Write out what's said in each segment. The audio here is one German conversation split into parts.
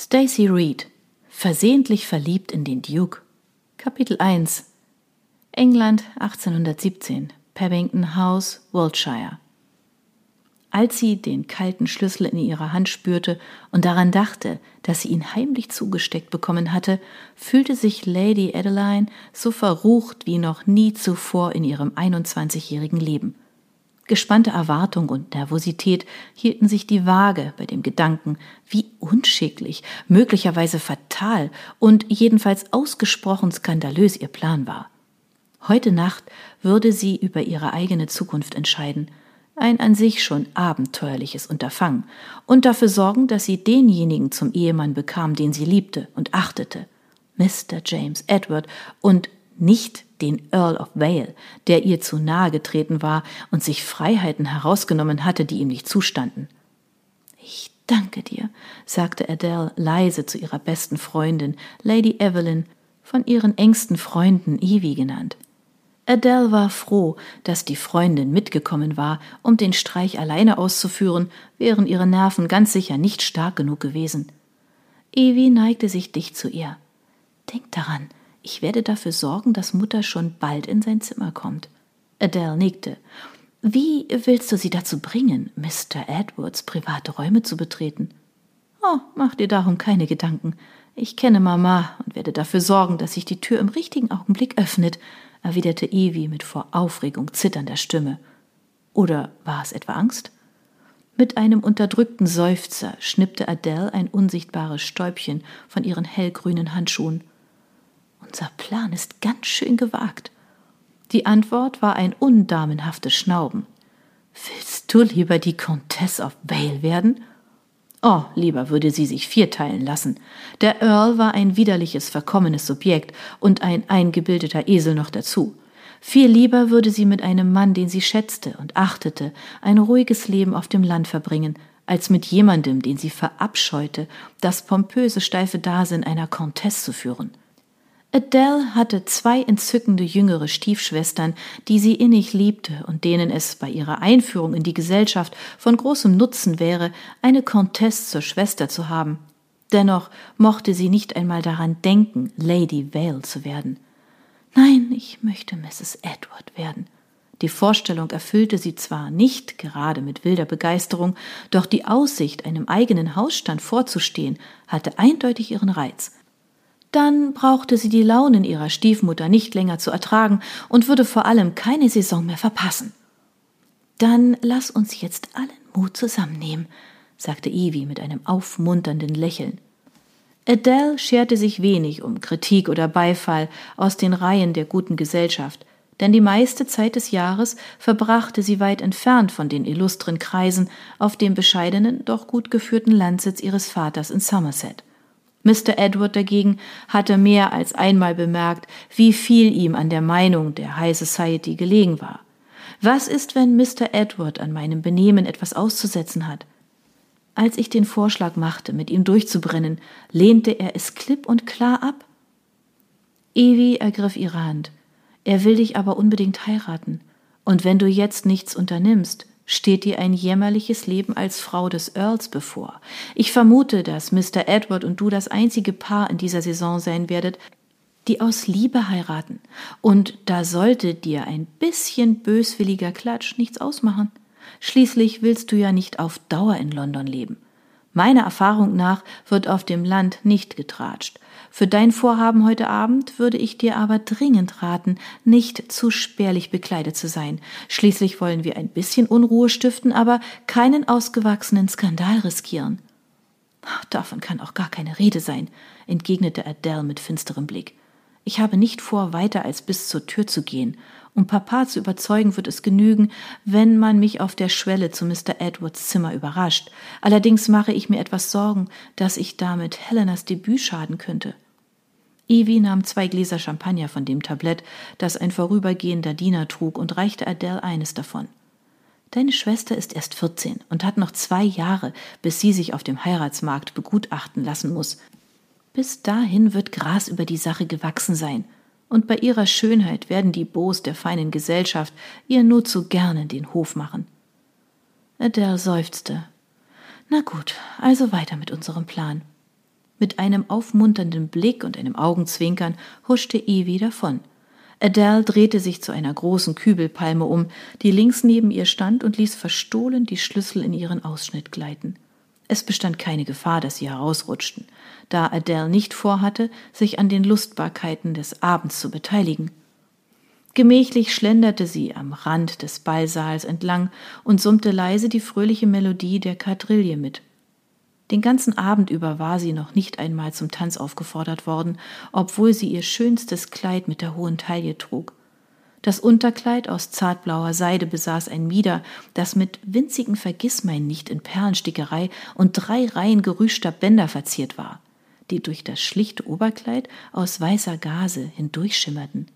Stacy Reed Versehentlich verliebt in den Duke. Kapitel 1 England 1817 Paddington House, Wiltshire. Als sie den kalten Schlüssel in ihrer Hand spürte und daran dachte, dass sie ihn heimlich zugesteckt bekommen hatte, fühlte sich Lady Adeline so verrucht wie noch nie zuvor in ihrem 21-jährigen Leben. Gespannte Erwartung und Nervosität hielten sich die Waage bei dem Gedanken, wie unschicklich, möglicherweise fatal und jedenfalls ausgesprochen skandalös ihr Plan war. Heute Nacht würde sie über ihre eigene Zukunft entscheiden, ein an sich schon abenteuerliches Unterfangen, und dafür sorgen, dass sie denjenigen zum Ehemann bekam, den sie liebte und achtete, Mr. James Edward, und nicht den Earl of Vale, der ihr zu nahe getreten war und sich Freiheiten herausgenommen hatte, die ihm nicht zustanden. Ich danke dir, sagte Adele leise zu ihrer besten Freundin, Lady Evelyn, von ihren engsten Freunden Evie genannt. Adele war froh, dass die Freundin mitgekommen war, um den Streich alleine auszuführen, wären ihre Nerven ganz sicher nicht stark genug gewesen. Evie neigte sich dicht zu ihr. Denk daran, ich werde dafür sorgen, dass Mutter schon bald in sein Zimmer kommt. Adele nickte. Wie willst du sie dazu bringen, Mr. Edwards private Räume zu betreten? Oh, mach dir darum keine Gedanken. Ich kenne Mama und werde dafür sorgen, dass sich die Tür im richtigen Augenblick öffnet, erwiderte Evie mit vor Aufregung zitternder Stimme. Oder war es etwa Angst? Mit einem unterdrückten Seufzer schnippte Adele ein unsichtbares Stäubchen von ihren hellgrünen Handschuhen. Unser Plan ist ganz schön gewagt. Die Antwort war ein undamenhaftes Schnauben. Willst du lieber die Comtesse of Vale werden? Oh, lieber würde sie sich vierteilen lassen. Der Earl war ein widerliches, verkommenes Subjekt und ein eingebildeter Esel noch dazu. Viel lieber würde sie mit einem Mann, den sie schätzte und achtete, ein ruhiges Leben auf dem Land verbringen, als mit jemandem, den sie verabscheute, das pompöse, steife Dasein einer Comtesse zu führen. Adele hatte zwei entzückende jüngere Stiefschwestern, die sie innig liebte und denen es bei ihrer Einführung in die Gesellschaft von großem Nutzen wäre, eine Comtesse zur Schwester zu haben. Dennoch mochte sie nicht einmal daran denken, Lady Vale zu werden. Nein, ich möchte Mrs. Edward werden. Die Vorstellung erfüllte sie zwar nicht gerade mit wilder Begeisterung, doch die Aussicht, einem eigenen Hausstand vorzustehen, hatte eindeutig ihren Reiz. Dann brauchte sie die Launen ihrer Stiefmutter nicht länger zu ertragen und würde vor allem keine Saison mehr verpassen. Dann lass uns jetzt allen Mut zusammennehmen, sagte Evie mit einem aufmunternden Lächeln. Adele scherte sich wenig um Kritik oder Beifall aus den Reihen der guten Gesellschaft, denn die meiste Zeit des Jahres verbrachte sie weit entfernt von den illustren Kreisen auf dem bescheidenen, doch gut geführten Landsitz ihres Vaters in Somerset. Mr. Edward dagegen hatte mehr als einmal bemerkt, wie viel ihm an der Meinung der High Society gelegen war. Was ist, wenn Mr. Edward an meinem Benehmen etwas auszusetzen hat? Als ich den Vorschlag machte, mit ihm durchzubrennen, lehnte er es klipp und klar ab. Evie ergriff ihre Hand. Er will dich aber unbedingt heiraten. Und wenn du jetzt nichts unternimmst, steht dir ein jämmerliches Leben als Frau des Earls bevor. Ich vermute, dass Mr. Edward und du das einzige Paar in dieser Saison sein werdet, die aus Liebe heiraten. Und da sollte dir ein bisschen böswilliger Klatsch nichts ausmachen. Schließlich willst du ja nicht auf Dauer in London leben. Meiner Erfahrung nach wird auf dem Land nicht getratscht. Für dein Vorhaben heute Abend würde ich dir aber dringend raten, nicht zu spärlich bekleidet zu sein. Schließlich wollen wir ein bisschen Unruhe stiften, aber keinen ausgewachsenen Skandal riskieren. Davon kann auch gar keine Rede sein, entgegnete Adele mit finsterem Blick. Ich habe nicht vor, weiter als bis zur Tür zu gehen. Um Papa zu überzeugen, wird es genügen, wenn man mich auf der Schwelle zu Mr. Edwards Zimmer überrascht. Allerdings mache ich mir etwas Sorgen, dass ich damit Helenas Debüt schaden könnte. Evie nahm zwei Gläser Champagner von dem Tablett, das ein vorübergehender Diener trug, und reichte Adele eines davon. Deine Schwester ist erst vierzehn und hat noch zwei Jahre, bis sie sich auf dem Heiratsmarkt begutachten lassen muss. Bis dahin wird Gras über die Sache gewachsen sein und bei ihrer Schönheit werden die Beaux der feinen Gesellschaft ihr nur zu gerne den Hof machen. Adele seufzte. Na gut, also weiter mit unserem Plan. Mit einem aufmunternden Blick und einem Augenzwinkern huschte Evie davon. Adele drehte sich zu einer großen Kübelpalme um, die links neben ihr stand und ließ verstohlen die Schlüssel in ihren Ausschnitt gleiten. Es bestand keine Gefahr, dass sie herausrutschten, da Adele nicht vorhatte, sich an den Lustbarkeiten des Abends zu beteiligen. Gemächlich schlenderte sie am Rand des Ballsaals entlang und summte leise die fröhliche Melodie der Quadrille mit. Den ganzen Abend über war sie noch nicht einmal zum Tanz aufgefordert worden, obwohl sie ihr schönstes Kleid mit der hohen Taille trug. Das Unterkleid aus zartblauer Seide besaß ein Mieder, das mit winzigen Vergissmeinnicht in Perlenstickerei und drei Reihen gerüschter Bänder verziert war, die durch das schlichte Oberkleid aus weißer Gase hindurchschimmerten.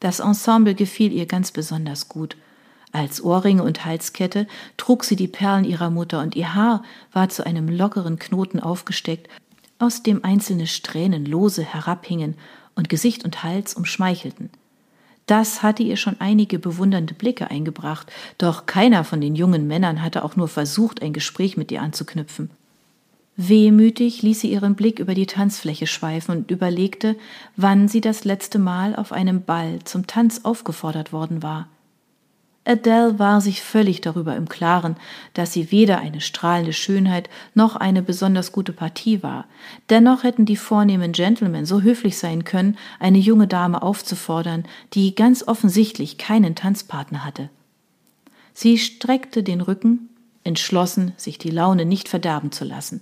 Das Ensemble gefiel ihr ganz besonders gut – als Ohrringe und Halskette trug sie die Perlen ihrer Mutter und ihr Haar war zu einem lockeren Knoten aufgesteckt, aus dem einzelne Strähnen lose herabhingen und Gesicht und Hals umschmeichelten. Das hatte ihr schon einige bewundernde Blicke eingebracht, doch keiner von den jungen Männern hatte auch nur versucht, ein Gespräch mit ihr anzuknüpfen. Wehmütig ließ sie ihren Blick über die Tanzfläche schweifen und überlegte, wann sie das letzte Mal auf einem Ball zum Tanz aufgefordert worden war. Adele war sich völlig darüber im Klaren, dass sie weder eine strahlende Schönheit noch eine besonders gute Partie war. Dennoch hätten die vornehmen Gentlemen so höflich sein können, eine junge Dame aufzufordern, die ganz offensichtlich keinen Tanzpartner hatte. Sie streckte den Rücken, entschlossen, sich die Laune nicht verderben zu lassen.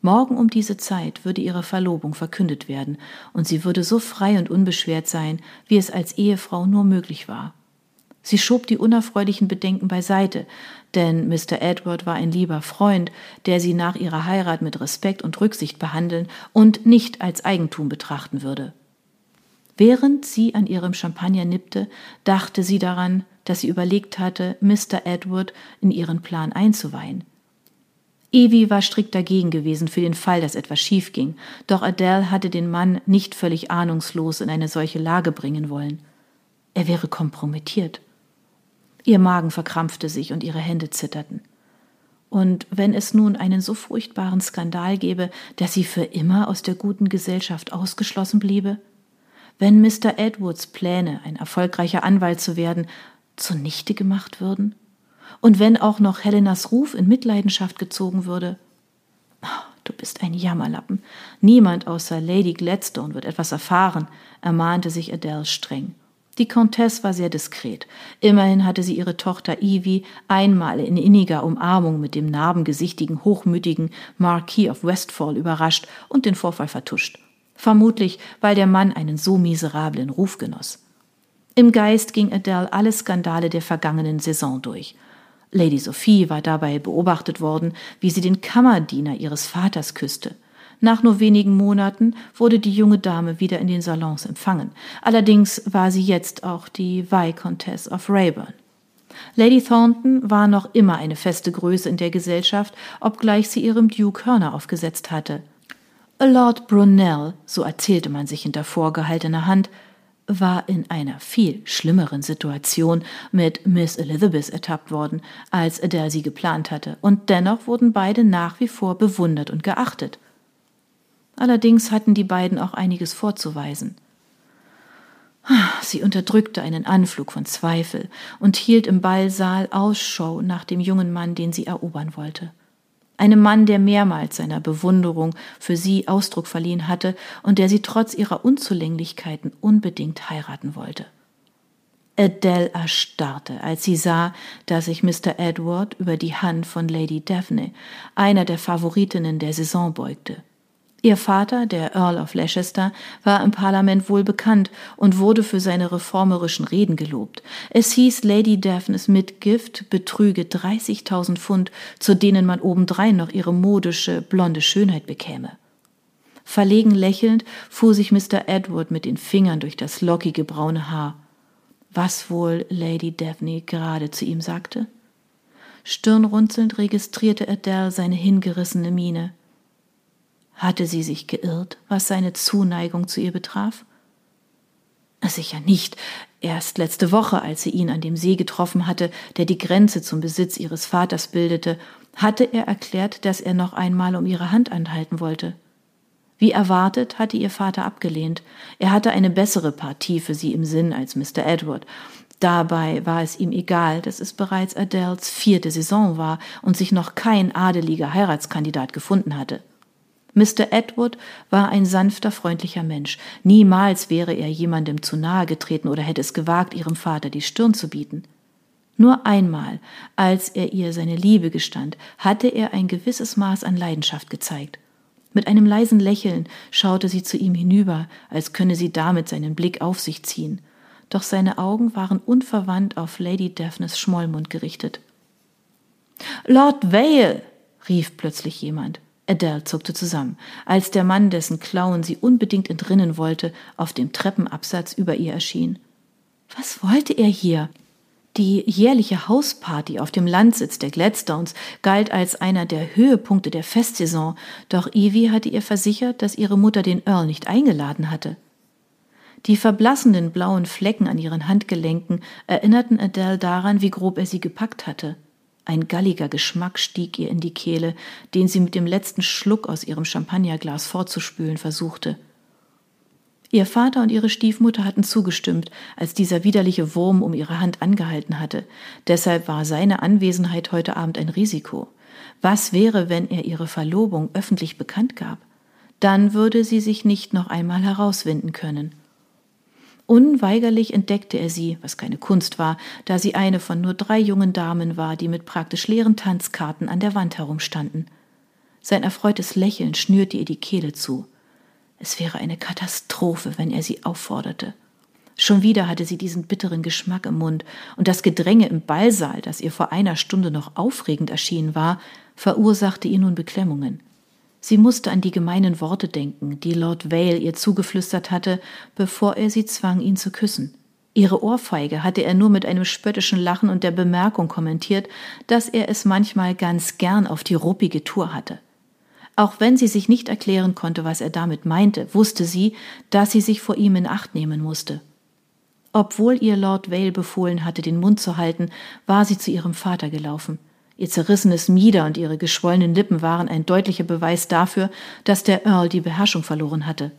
Morgen um diese Zeit würde ihre Verlobung verkündet werden, und sie würde so frei und unbeschwert sein, wie es als Ehefrau nur möglich war. Sie schob die unerfreulichen Bedenken beiseite, denn Mr. Edward war ein lieber Freund, der sie nach ihrer Heirat mit Respekt und Rücksicht behandeln und nicht als Eigentum betrachten würde. Während sie an ihrem Champagner nippte, dachte sie daran, dass sie überlegt hatte, Mr. Edward in ihren Plan einzuweihen. Evie war strikt dagegen gewesen für den Fall, dass etwas schief ging, doch Adele hatte den Mann nicht völlig ahnungslos in eine solche Lage bringen wollen. Er wäre kompromittiert. Ihr Magen verkrampfte sich und ihre Hände zitterten. Und wenn es nun einen so furchtbaren Skandal gäbe, dass sie für immer aus der guten Gesellschaft ausgeschlossen bliebe? Wenn Mr. Edwards Pläne, ein erfolgreicher Anwalt zu werden, zunichte gemacht würden? Und wenn auch noch Helenas Ruf in Mitleidenschaft gezogen würde? Oh, du bist ein Jammerlappen. Niemand außer Lady Gladstone wird etwas erfahren, ermahnte sich Adele streng. Die Comtesse war sehr diskret. Immerhin hatte sie ihre Tochter Evie einmal in inniger Umarmung mit dem narbengesichtigen, hochmütigen Marquis of Westfall überrascht und den Vorfall vertuscht. Vermutlich, weil der Mann einen so miserablen Ruf genoss. Im Geist ging Adele alle Skandale der vergangenen Saison durch. Lady Sophie war dabei beobachtet worden, wie sie den Kammerdiener ihres Vaters küsste. Nach nur wenigen Monaten wurde die junge Dame wieder in den Salons empfangen. Allerdings war sie jetzt auch die Viscountess of Rayburn. Lady Thornton war noch immer eine feste Größe in der Gesellschaft, obgleich sie ihrem Duke Hörner aufgesetzt hatte. Lord Brunel, so erzählte man sich hinter vorgehaltener Hand, war in einer viel schlimmeren Situation mit Miss Elizabeth ertappt worden, als Adele sie geplant hatte, und dennoch wurden beide nach wie vor bewundert und geachtet. Allerdings hatten die beiden auch einiges vorzuweisen. Sie unterdrückte einen Anflug von Zweifel und hielt im Ballsaal Ausschau nach dem jungen Mann, den sie erobern wollte. Einem Mann, der mehrmals seiner Bewunderung für sie Ausdruck verliehen hatte und der sie trotz ihrer Unzulänglichkeiten unbedingt heiraten wollte. Adele erstarrte, als sie sah, dass sich Mr. Edward über die Hand von Lady Daphne, einer der Favoritinnen der Saison, beugte. Ihr Vater, der Earl of Leicester, war im Parlament wohl bekannt und wurde für seine reformerischen Reden gelobt. Es hieß, Lady Daphnes Mitgift betrüge 30.000 Pfund, zu denen man obendrein noch ihre modische, blonde Schönheit bekäme. Verlegen lächelnd fuhr sich Mr. Edward mit den Fingern durch das lockige braune Haar. Was wohl Lady Daphne gerade zu ihm sagte? Stirnrunzelnd registrierte Adele seine hingerissene Miene. Hatte sie sich geirrt, was seine Zuneigung zu ihr betraf? Sicher nicht. Erst letzte Woche, als sie ihn an dem See getroffen hatte, der die Grenze zum Besitz ihres Vaters bildete, hatte er erklärt, dass er noch einmal um ihre Hand anhalten wollte. Wie erwartet hatte ihr Vater abgelehnt. Er hatte eine bessere Partie für sie im Sinn als Mr. Edward. Dabei war es ihm egal, dass es bereits Adels vierte Saison war und sich noch kein adeliger Heiratskandidat gefunden hatte. Mr. Edward war ein sanfter, freundlicher Mensch. Niemals wäre er jemandem zu nahe getreten oder hätte es gewagt, ihrem Vater die Stirn zu bieten. Nur einmal, als er ihr seine Liebe gestand, hatte er ein gewisses Maß an Leidenschaft gezeigt. Mit einem leisen Lächeln schaute sie zu ihm hinüber, als könne sie damit seinen Blick auf sich ziehen. Doch seine Augen waren unverwandt auf Lady Daphnes Schmollmund gerichtet. Lord Vale! rief plötzlich jemand. Adele zuckte zusammen, als der Mann, dessen Klauen sie unbedingt entrinnen wollte, auf dem Treppenabsatz über ihr erschien. Was wollte er hier? Die jährliche Hausparty auf dem Landsitz der Gladstones galt als einer der Höhepunkte der Festsaison, doch Evie hatte ihr versichert, dass ihre Mutter den Earl nicht eingeladen hatte. Die verblassenden blauen Flecken an ihren Handgelenken erinnerten Adele daran, wie grob er sie gepackt hatte. Ein galliger Geschmack stieg ihr in die Kehle, den sie mit dem letzten Schluck aus ihrem Champagnerglas fortzuspülen versuchte. Ihr Vater und ihre Stiefmutter hatten zugestimmt, als dieser widerliche Wurm um ihre Hand angehalten hatte. Deshalb war seine Anwesenheit heute Abend ein Risiko. Was wäre, wenn er ihre Verlobung öffentlich bekannt gab? Dann würde sie sich nicht noch einmal herauswinden können. Unweigerlich entdeckte er sie, was keine Kunst war, da sie eine von nur drei jungen Damen war, die mit praktisch leeren Tanzkarten an der Wand herumstanden. Sein erfreutes Lächeln schnürte ihr die Kehle zu. Es wäre eine Katastrophe, wenn er sie aufforderte. Schon wieder hatte sie diesen bitteren Geschmack im Mund, und das Gedränge im Ballsaal, das ihr vor einer Stunde noch aufregend erschienen war, verursachte ihr nun Beklemmungen. Sie musste an die gemeinen Worte denken, die Lord Vale ihr zugeflüstert hatte, bevor er sie zwang, ihn zu küssen. Ihre Ohrfeige hatte er nur mit einem spöttischen Lachen und der Bemerkung kommentiert, dass er es manchmal ganz gern auf die ruppige Tour hatte. Auch wenn sie sich nicht erklären konnte, was er damit meinte, wusste sie, dass sie sich vor ihm in Acht nehmen musste. Obwohl ihr Lord Vale befohlen hatte, den Mund zu halten, war sie zu ihrem Vater gelaufen. Ihr zerrissenes Mieder und ihre geschwollenen Lippen waren ein deutlicher Beweis dafür, dass der Earl die Beherrschung verloren hatte.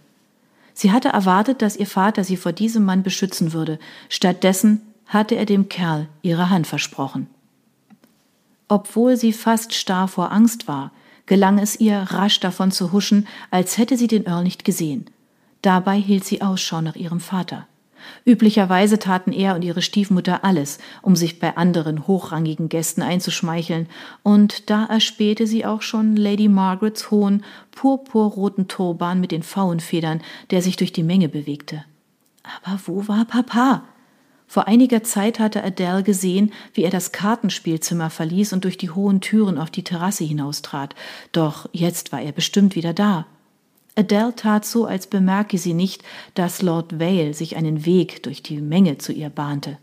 Sie hatte erwartet, dass ihr Vater sie vor diesem Mann beschützen würde, stattdessen hatte er dem Kerl ihre Hand versprochen. Obwohl sie fast starr vor Angst war, gelang es ihr, rasch davon zu huschen, als hätte sie den Earl nicht gesehen. Dabei hielt sie Ausschau nach ihrem Vater. Üblicherweise taten er und ihre Stiefmutter alles, um sich bei anderen hochrangigen Gästen einzuschmeicheln, und da erspähte sie auch schon Lady Margarets hohen, purpurroten Turban mit den Pfauenfedern, der sich durch die Menge bewegte. Aber wo war Papa? Vor einiger Zeit hatte Adele gesehen, wie er das Kartenspielzimmer verließ und durch die hohen Türen auf die Terrasse hinaustrat. Doch jetzt war er bestimmt wieder da. Adele tat so, als bemerke sie nicht, dass Lord Vale sich einen Weg durch die Menge zu ihr bahnte.